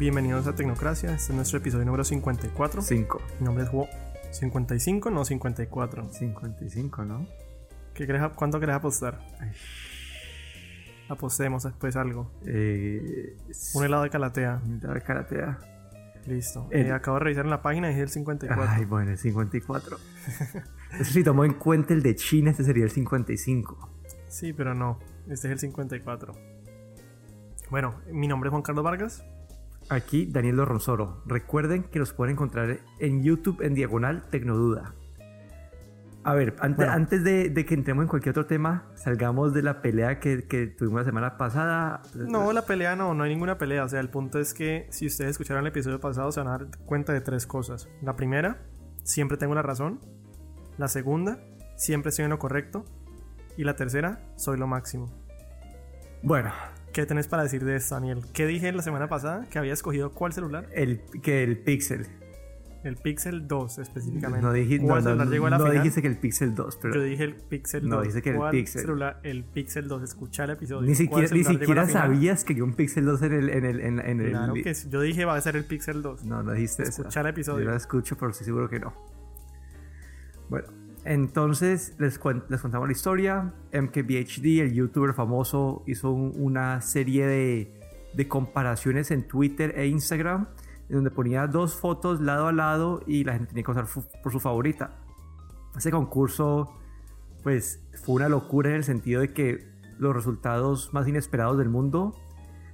Bienvenidos a Tecnocracia, este es nuestro episodio número 54. 5. Mi nombre es Juan. 55, no 54. 55, ¿no? ¿Qué crees, ¿Cuánto querés apostar? Apostemos después algo. Eh, Un helado de calatea. Un helado de calatea. Listo. El- Eh, acabo de revisar en la página y es el 54. Ay, bueno, el 54. Eso si tomo en cuenta el de China, este sería el 55. Sí, pero no. Este es el 54. Bueno, mi nombre es Juan Carlos Vargas. Aquí Daniel Lorronzoro. Recuerden que los pueden encontrar en YouTube en diagonal Tecnoduda. A ver, Bueno. antes de, de que entremos en cualquier otro tema, salgamos de la pelea que, que tuvimos la semana pasada. No, la pelea no, no hay ninguna pelea. O sea, el punto es que si ustedes escucharon el episodio pasado, se van a dar cuenta de tres cosas. La primera, siempre tengo la razón. La segunda, siempre estoy en lo correcto. Y la tercera, soy lo máximo. Bueno, ¿Qué tenés para decir de esto, Daniel? ¿Qué dije la semana pasada? ¿Que había escogido cuál celular? el, que el Pixel. El Pixel 2 específicamente. No, dije, no, ¿Cuál no, llegó a la no final? dijiste que el Pixel 2, pero Yo dije el Pixel 2. No, dice que el ¿Cuál Pixel. celular? El Pixel 2. Escucha el episodio. ni ¿Cuál siquiera, ni sabías que un Pixel 2 en el... En el, en, en el Claro que sí. Yo dije va a ser el Pixel 2. No, no dijiste eso. Escucha el episodio. Yo lo escucho, pero estoy seguro que no. Bueno, entonces les, contamos la historia. MKBHD, el youtuber famoso, hizo un- una serie de, comparaciones en Twitter e Instagram, en donde ponía dos fotos lado a lado y la gente tenía que votar por su favorita. Ese concurso, pues, fue una locura en el sentido de que los resultados más inesperados del mundo,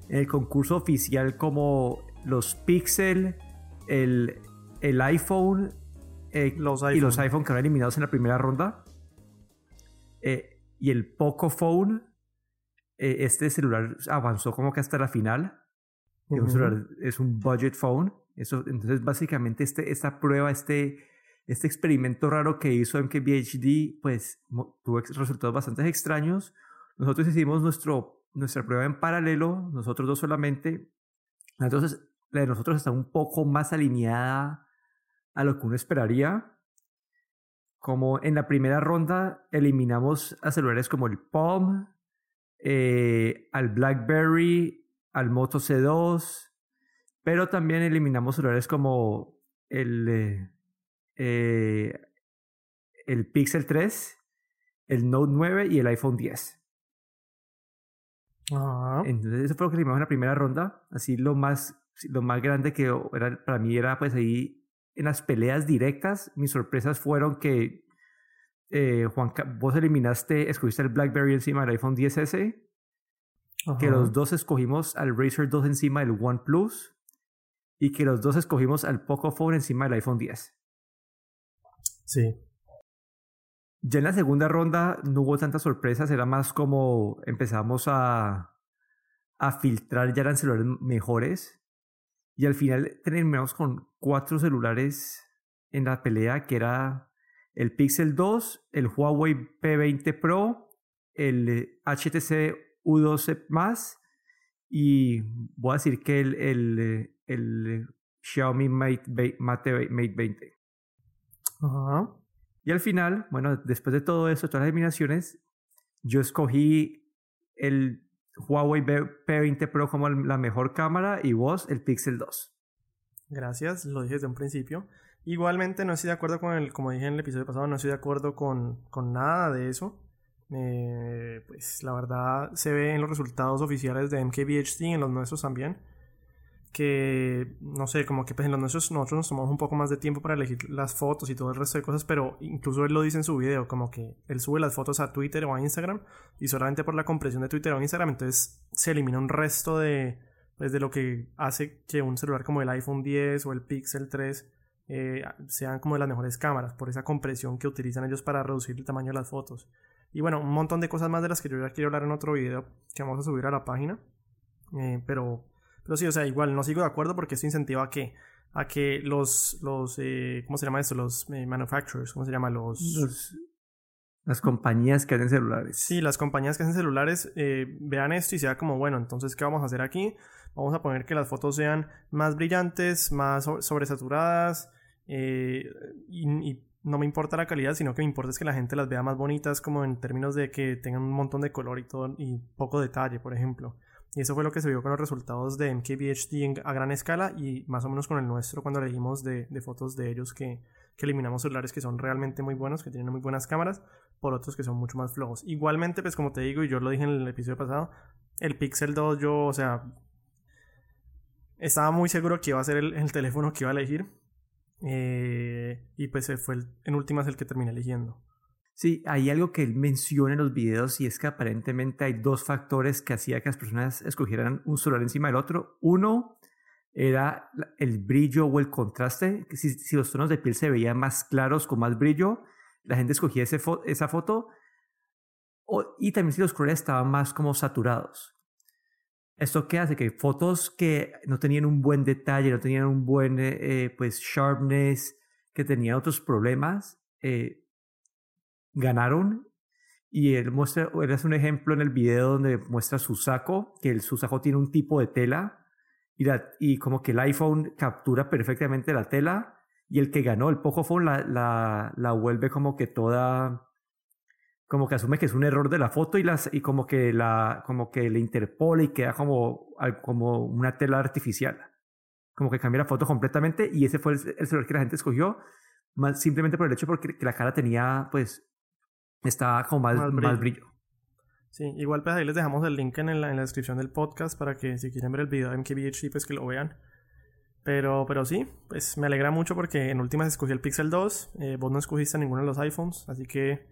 en el concurso oficial como los Pixel, el, el iPhone, eh, Los y los iPhone que eran eliminados en la primera ronda, eh, y el Poco Phone, eh, este celular avanzó como que hasta la final. Es un Ujú. celular- es un budget phone. Eso, entonces, básicamente, este, esta prueba, este, este experimento raro que hizo MKBHD, pues tuvo resultados bastante extraños. Nosotros hicimos nuestro, nuestra prueba en paralelo, nosotros dos solamente. Entonces, la de nosotros está un poco más alineada a lo que uno esperaría. Como en la primera ronda eliminamos a celulares como el Palm, eh, al BlackBerry, al Moto C2, pero también eliminamos celulares como el, eh, eh, el Pixel 3, el Note 9 y el iPhone 10. Ajá. Entonces eso fue lo que eliminamos en la primera ronda. Así lo más, lo más grande que era, para mí era pues ahí en las peleas directas. Mis sorpresas fueron que eh, Juan, vos eliminaste, escogiste el BlackBerry encima del iPhone 10S, que los dos escogimos al Razer 2 encima del OnePlus y que los dos escogimos al Pocophone encima del iPhone 10. Sí. Ya en la segunda ronda no hubo tantas sorpresas, era más como empezamos a, a filtrar, ya eran celulares mejores. Y al final terminamos con cuatro celulares en la pelea, que era el Pixel 2, el Huawei P20 Pro, el eh, HTC U12 Más y voy a decir que el, el, eh, el eh, Xiaomi Mate, Mate, Mate 20. Ajá. Y al final, bueno, después de todo eso, todas las eliminaciones, yo escogí el Huawei B- P20 Pro como la mejor cámara y vos el Pixel 2. Gracias, lo dije desde un principio. Igualmente no estoy de acuerdo con el, como dije en el episodio pasado, no estoy de acuerdo con, con nada de eso. Eh, pues la verdad se ve en los resultados oficiales de MKBHD, en los nuestros también, que no sé, como que pues en los nuestros nosotros nos tomamos un poco más de tiempo para elegir las fotos y todo el resto de cosas, pero incluso él lo dice en su video, como que él sube las fotos a Twitter o a Instagram y solamente por la compresión de Twitter o Instagram, entonces se elimina un resto de, pues, de lo que hace que un celular como el iPhone 10 o el Pixel 3 eh, sean como de las mejores cámaras, por esa compresión que utilizan ellos para reducir el tamaño de las fotos. Y bueno, un montón de cosas más de las que yo ya quiero hablar en otro video que vamos a subir a la página. Eh, pero, pero sí, o sea, igual no sigo de acuerdo porque esto incentiva a que, a que los, los eh, ¿cómo se llama esto? Los eh, manufacturers, ¿cómo se llama? Los, Los- las compañías que hacen celulares. Sí, las compañías que hacen celulares eh, vean esto y sea como, bueno, entonces, ¿qué vamos a hacer aquí? Vamos a poner que las fotos sean más brillantes, más so- sobresaturadas, eh, y, y no me importa la calidad, sino que me importa es que la gente las vea más bonitas, como en términos de que tengan un montón de color y todo, y poco detalle, por ejemplo. Y eso fue lo que se vio con los resultados de MKBHD a gran escala y más o menos con el nuestro cuando leímos de, fotos de ellos que, que, eliminamos celulares que son realmente muy buenos, que tienen muy buenas cámaras, por otros que son mucho más flojos. Igualmente, pues como te digo, y yo lo dije en el episodio pasado, el Pixel 2 yo, o sea, estaba muy seguro que iba a ser el, el teléfono que iba a elegir. Eh, y pues fue el, en últimas el que terminé eligiendo. Sí, hay algo que él menciona en los videos y es que aparentemente hay dos factores que hacía que las personas escogieran un celular encima del otro. Uno era el brillo o el contraste, que si, los tonos de piel se veían más claros con más brillo, la gente escogía esa foto. O, y también si los colores estaban más como saturados. ¿Esto qué hace? Que fotos que no tenían un buen detalle, no tenían un buen eh, pues sharpness, que tenían otros problemas, eh, ganaron. Y él muestra, él hace un ejemplo en el video donde muestra su saco, que el, su saco tiene un tipo de tela y, la, y como que el iPhone captura perfectamente la tela y el que ganó el Poco Phone la, la, la vuelve como que toda, como que asume que es un error de la foto y, las, y como, que la, como que le interpola y queda como, como una tela artificial. Como que cambia la foto completamente y ese fue el, el celular que la gente escogió, simplemente por el hecho porque que la cara tenía pues Está como más, más, brillo. más brillo. Sí, igual pues ahí les dejamos el link en la, en la, descripción del podcast para que si quieren ver el video de MKBHD pues que lo vean. Pero, pero sí, pues me alegra mucho porque en últimas escogí el Pixel 2, eh, vos no escogiste ninguno de los iPhones, así que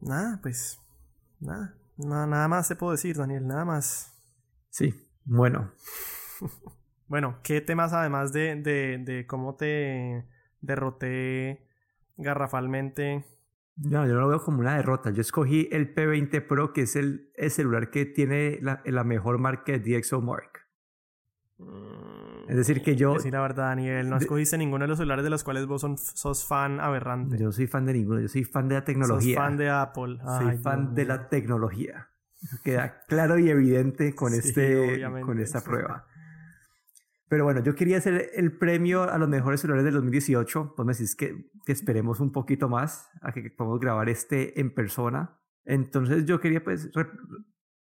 nada, pues nada, nada, nada más te puedo decir, Daniel, nada más. Sí, bueno. bueno, ¿qué temas además de, de, de cómo te derroté garrafalmente no, yo no lo veo como una derrota. Yo escogí el P20 Pro, que es el, el celular que tiene la, la, mejor marca de DxOMark. Mm, es decir, que yo... Decir la verdad, Daniel, no escogiste de, ninguno de los celulares de los cuales vos son, sos fan aberrante. Yo soy fan de ninguno, yo soy fan de la tecnología. Sos fan de Apple. Ay, soy fan de la tecnología. Queda claro y evidente con, sí, este, con esta prueba. Pero bueno, yo quería hacer el premio a los mejores celulares del 2018. Pues me decís que, que esperemos un poquito más a que podamos grabar este en persona. Entonces yo quería pues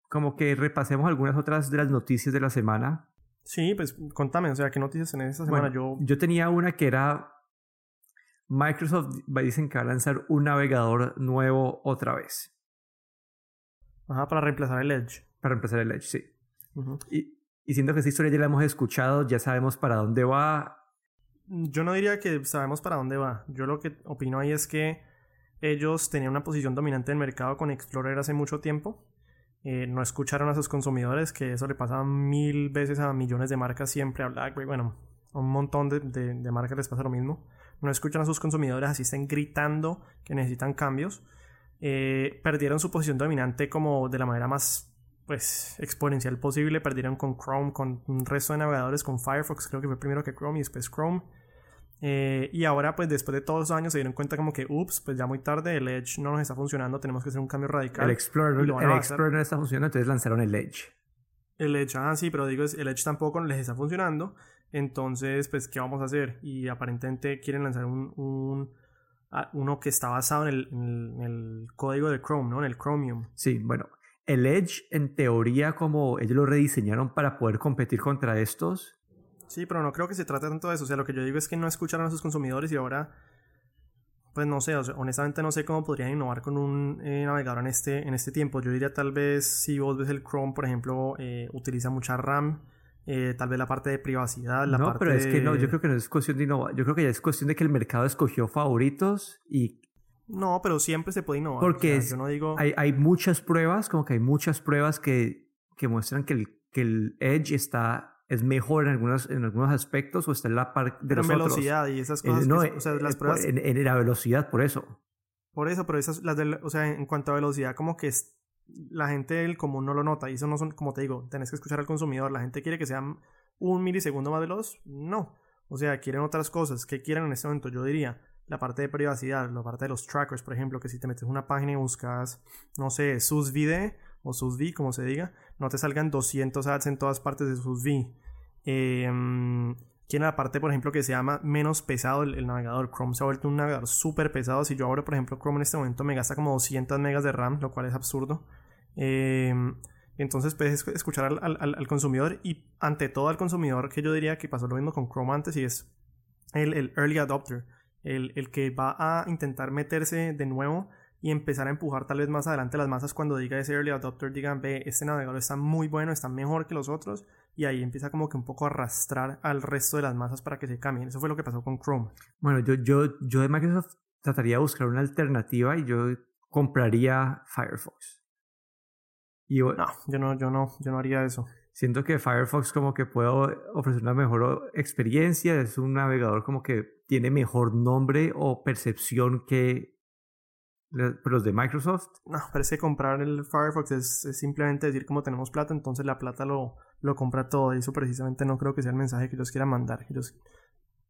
como que repasemos algunas otras de las noticias de la semana. Sí, pues contame, o sea, ¿qué noticias en esta semana? Bueno, yo... yo tenía una que era Microsoft dicen que va a lanzar un navegador nuevo otra vez. Ajá, para reemplazar el Edge. Para reemplazar el Edge, sí. Uh -huh. Y y siento que esta historia ya la hemos escuchado, ya sabemos para dónde va. Yo no diría que sabemos para dónde va. Yo lo que opino ahí es que ellos tenían una posición dominante en el mercado con Explorer hace mucho tiempo. Eh, no escucharon a sus consumidores, que eso le pasa mil veces a millones de marcas siempre, a BlackBerry, bueno, a un montón de, de, marcas les pasa lo mismo. No escuchan a sus consumidores, así estén gritando que necesitan cambios. Eh, perdieron su posición dominante como de la manera más pues exponencial posible. Perdieron con Chrome, con un resto de navegadores, con Firefox, creo que fue primero que Chrome y después Chrome. Eh, y ahora, pues después de todos los años, se dieron cuenta como que, ups, pues ya muy tarde, el Edge no nos está funcionando, tenemos que hacer un cambio radical. El Explorer, el Explorer no está funcionando, entonces lanzaron el Edge. El Edge, ah, sí, pero digo, el Edge tampoco les está funcionando. Entonces, pues, ¿qué vamos a hacer? Y aparentemente quieren lanzar un, un uno que está basado en el, en el, código de Chrome, ¿no? En el Chromium. Sí, bueno, el Edge, en teoría, como ellos lo rediseñaron para poder competir contra estos. Sí, pero no creo que se trate tanto de eso. O sea, lo que yo digo es que no escucharon a sus consumidores y ahora, pues no sé, o sea, honestamente no sé cómo podrían innovar con un eh, navegador en este, en este tiempo. Yo diría tal vez si vos ves el Chrome, por ejemplo, eh, utiliza mucha RAM. Eh, tal vez la parte de privacidad, la no, parte pero es que no, yo creo que no es cuestión de innovar. Yo creo que ya es cuestión de que el mercado escogió favoritos y no, pero siempre se puede innovar. Porque o sea, yo no digo... hay, hay, muchas pruebas, como que hay muchas pruebas que, que muestran que el, que el Edge está, es mejor en algunos, en algunos aspectos o está en la parte de pero los en velocidad otros. y esas cosas. Eh, no, que, o sea, las pruebas... En, en, la velocidad, por eso. Por eso, pero esas, las de, o sea, en cuanto a velocidad, como que es, la gente del común no lo nota. Y eso no son, como te digo, tenés que escuchar al consumidor. La gente quiere que sea un milisegundo más veloz. No. O sea, quieren otras cosas. ¿Qué quieren en este momento? Yo diría la parte de privacidad, la parte de los trackers, por ejemplo, que si te metes una página y buscas, no sé, SusVide o SusV, como se diga, no te salgan 200 ads en todas partes de SusV. Eh, tiene la parte, por ejemplo, que se llama menos pesado el, navegador. Chrome se ha vuelto un navegador súper pesado. Si yo abro, por ejemplo, Chrome en este momento me gasta como 200 megas de RAM, lo cual es absurdo. Eh, Entonces puedes escuchar al, consumidor y ante todo al consumidor que yo diría que pasó lo mismo con Chrome antes y es el early adopter, el, el, que va a intentar meterse de nuevo y empezar a empujar tal vez más adelante las masas cuando diga ese early adopter, digan, ve, este navegador está muy bueno, está mejor que los otros y ahí empieza como que un poco a arrastrar al resto de las masas para que se cambien. Eso fue lo que pasó con Chrome. Bueno, yo, yo, yo de Microsoft trataría de buscar una alternativa y yo compraría Firefox. Y, no, yo no, yo no, yo no haría eso. Siento que Firefox como que puede ofrecer una mejor experiencia, es un navegador como que tiene mejor nombre o percepción que los de Microsoft. No, parece comprar el Firefox es, simplemente decir como tenemos plata, entonces la plata lo, lo compra todo y eso precisamente no creo que sea el mensaje que ellos quieran mandar. Ellos,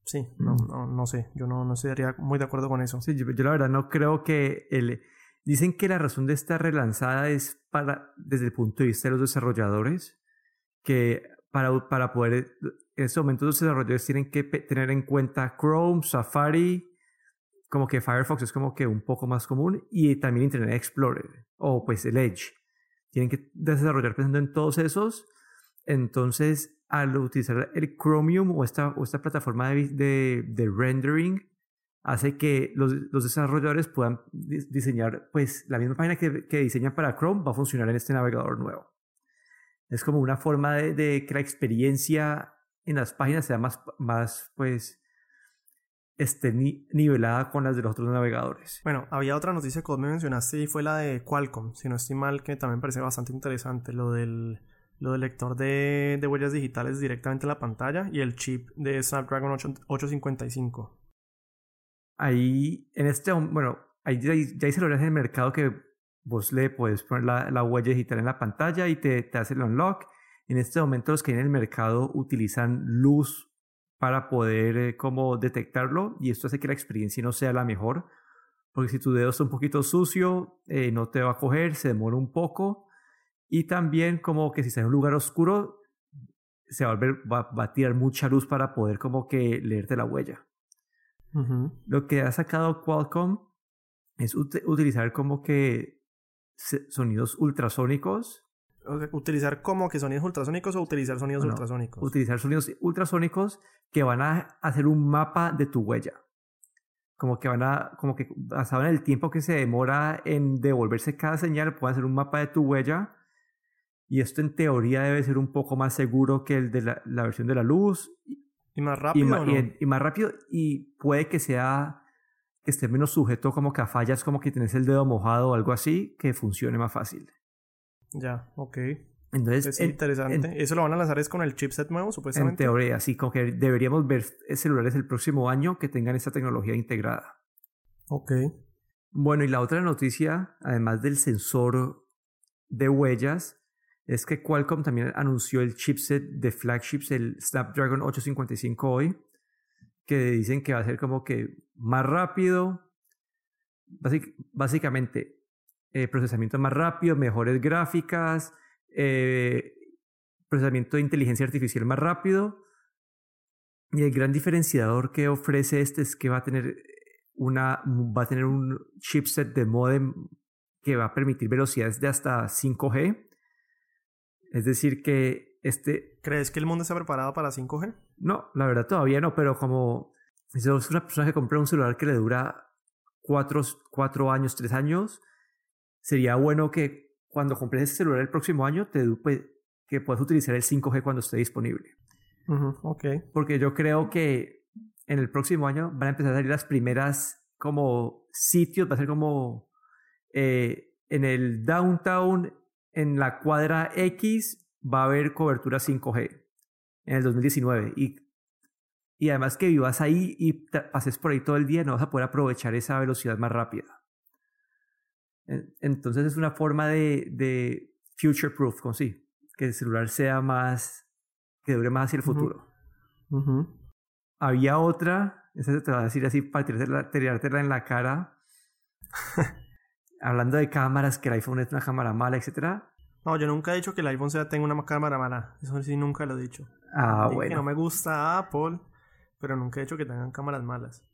sí, no, mm. no, no, sé, yo no, no estaría muy de acuerdo con eso. Sí, yo, yo la verdad no creo que el Dicen que la razón de esta relanzada es para, desde el punto de vista de los desarrolladores, que para, para poder, en este momento los desarrolladores tienen que tener en cuenta Chrome, Safari, como que Firefox es como que un poco más común, y también Internet Explorer, o pues el Edge. Tienen que desarrollar pensando en todos esos. Entonces, al utilizar el Chromium o esta, o esta plataforma de, de, de rendering, hace que los, los desarrolladores puedan diseñar, pues la misma página que, que, diseñan para Chrome va a funcionar en este navegador nuevo. Es como una forma de, de que la experiencia en las páginas sea más, más pues, esté nivelada con las de los otros navegadores. Bueno, había otra noticia que vos me mencionaste y fue la de Qualcomm, si no estoy mal, que también parece bastante interesante, lo del, lo del lector de, de huellas digitales directamente en la pantalla y el chip de Snapdragon 8, 855 ahí, en este, bueno, ahí ya, ya hay celulares en el mercado que vos le puedes poner la, la, huella digital en la pantalla y te, te hace el unlock. En este momento los que hay en el mercado utilizan luz para poder eh, como detectarlo y esto hace que la experiencia no sea la mejor porque si tu dedo está un poquito sucio eh, no te va a coger, se demora un poco y también como que si está en un lugar oscuro se va a, volver, va, va a tirar mucha luz para poder como que leerte la huella. Lo que ha sacado Qualcomm es utilizar como que sonidos ultrasónicos. ¿Utilizar como que sonidos ultrasónicos o utilizar sonidos ultrasónicos? Utilizar sonidos ultrasónicos que van a hacer un mapa de tu huella. Como que van a, como que basado en el tiempo que se demora en devolverse cada señal, pueden hacer un mapa de tu huella. Y esto en teoría debe ser un poco más seguro que el de la, la versión de la luz ¿Y más rápido? Y, más rápido y puede que sea esté menos sujeto como que a fallas como que tienes el dedo mojado o algo así, que funcione más fácil. Ya, ok. Entonces, es interesante. ¿Eso lo van a lanzar es con el chipset nuevo, supuestamente? En teoría, sí, como que deberíamos ver celulares el próximo año que tengan esta tecnología integrada. Ok. Bueno, y la otra noticia, además del sensor de huellas, es que Qualcomm también anunció el chipset de flagships, el Snapdragon 855 hoy, que dicen que va a ser como que más rápido, básicamente eh, procesamiento más rápido, mejores gráficas, eh, procesamiento de inteligencia artificial más rápido. Y el gran diferenciador que ofrece este es que va a tener una va a tener un chipset de modem que va a permitir velocidades de hasta 5G es decir, que este... ¿Crees que el mundo está preparado para 5G? No, la verdad todavía no, pero como es una persona que compra un celular que le dura 4 cuatro, años, 3 años, sería bueno que cuando compres ese celular el próximo año, te pues, que puedas utilizar el 5G cuando esté disponible. ok. Porque yo creo que en el próximo año van a empezar a salir las primeras como sitios, va a ser como eh, en el downtown en la cuadra X va a haber cobertura 5G en el 2019 y, y además que vivas ahí y pases por ahí todo el día no vas a poder aprovechar esa velocidad más rápida. Entonces es una forma de, de future proof, como sí, que el celular sea más, que dure más hacia el futuro. Había otra, esa te va a decir así para tirártela en la cara. hablando de cámaras, que el iPhone es una cámara mala, etc. No, yo nunca he dicho que el iPhone sea tenga una cámara mala. Eso sí nunca lo he dicho. Ah, bueno. Que no me gusta Apple, pero nunca he dicho que tengan cámaras malas.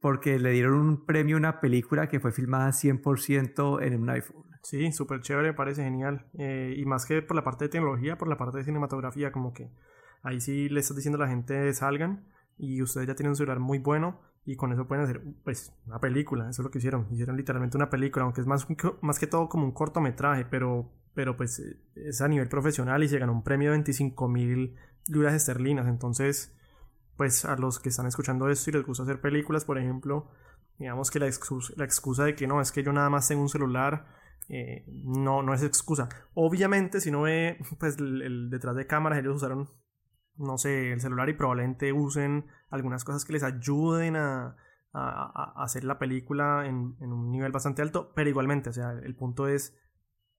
porque le dieron un premio a una película que fue filmada 100% en un iPhone. Sí, súper chévere, parece genial. Eh, y más que por la parte de tecnología, por la parte de cinematografía, como que ahí sí le estás diciendo a la gente salgan y ustedes ya tienen un celular muy bueno y con eso pueden hacer pues una película, eso es lo que hicieron, hicieron literalmente una película, aunque es más, más que todo como un cortometraje, pero, pero pues es a nivel profesional y se ganó un premio de 25 mil libras esterlinas, entonces pues a los que están escuchando esto y les gusta hacer películas, por ejemplo, digamos que la excusa, de que no, es que yo nada más tengo un celular, eh, no, no es excusa. Obviamente, si no ve pues, el, detrás de cámaras, ellos usaron, no sé, el celular y probablemente usen algunas cosas que les ayuden a, hacer la película en, un nivel bastante alto, pero igualmente, o sea, el punto es,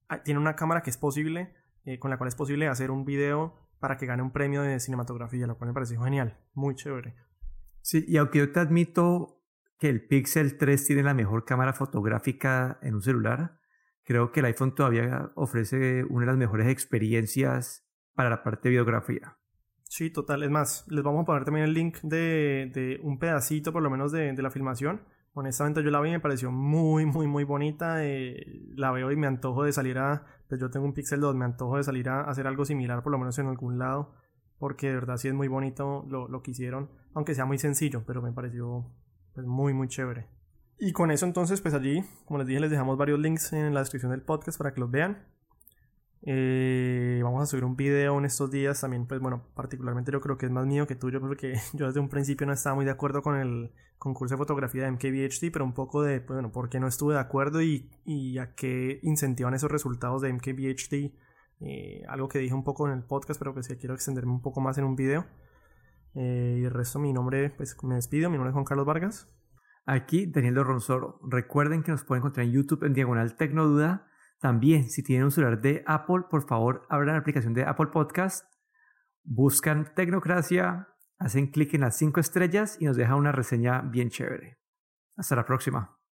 ah, tiene una cámara que es posible, eh, con la cual es posible hacer un video para que gane un premio de cinematografía, lo cual me pareció genial, muy chévere. Sí, y aunque yo te admito que el Pixel 3 tiene la mejor cámara fotográfica en un celular, creo que el iPhone todavía ofrece una de las mejores experiencias para la parte de videografía. Sí, total. Es más, les vamos a poner también el link de, de un pedacito por lo menos de, de, la filmación. Honestamente yo la vi y me pareció muy, muy, muy bonita. Eh, la veo y me antojo de salir a pues yo tengo un Pixel 2, me antojo de salir a hacer algo similar, por lo menos en algún lado, porque de verdad sí es muy bonito lo, lo que hicieron, aunque sea muy sencillo, pero me pareció pues, muy, muy chévere. Y con eso entonces, pues allí, como les dije, les dejamos varios links en la descripción del podcast para que los vean. Eh, vamos a subir un video en estos días también, pues bueno, particularmente yo creo que es más mío que tuyo porque yo desde un principio no estaba muy de acuerdo con el concurso de fotografía de MKBHD, pero un poco de, pues, bueno, por qué no estuve de acuerdo y, y a qué incentivan esos resultados de MKBHD. Eh, algo que dije un poco en el podcast, pero que sí quiero extenderme un poco más en un video. Eh, y el resto, mi nombre, pues me despido, mi nombre es Juan Carlos Vargas. Aquí Daniel Ronsoro. Recuerden que nos pueden encontrar en YouTube en Diagonal Tecnoduda también, si tienen un celular de Apple, por favor, abran la aplicación de Apple Podcast, buscan Tecnocracia, hacen clic en las cinco estrellas y nos dejan una reseña bien chévere. Hasta la próxima.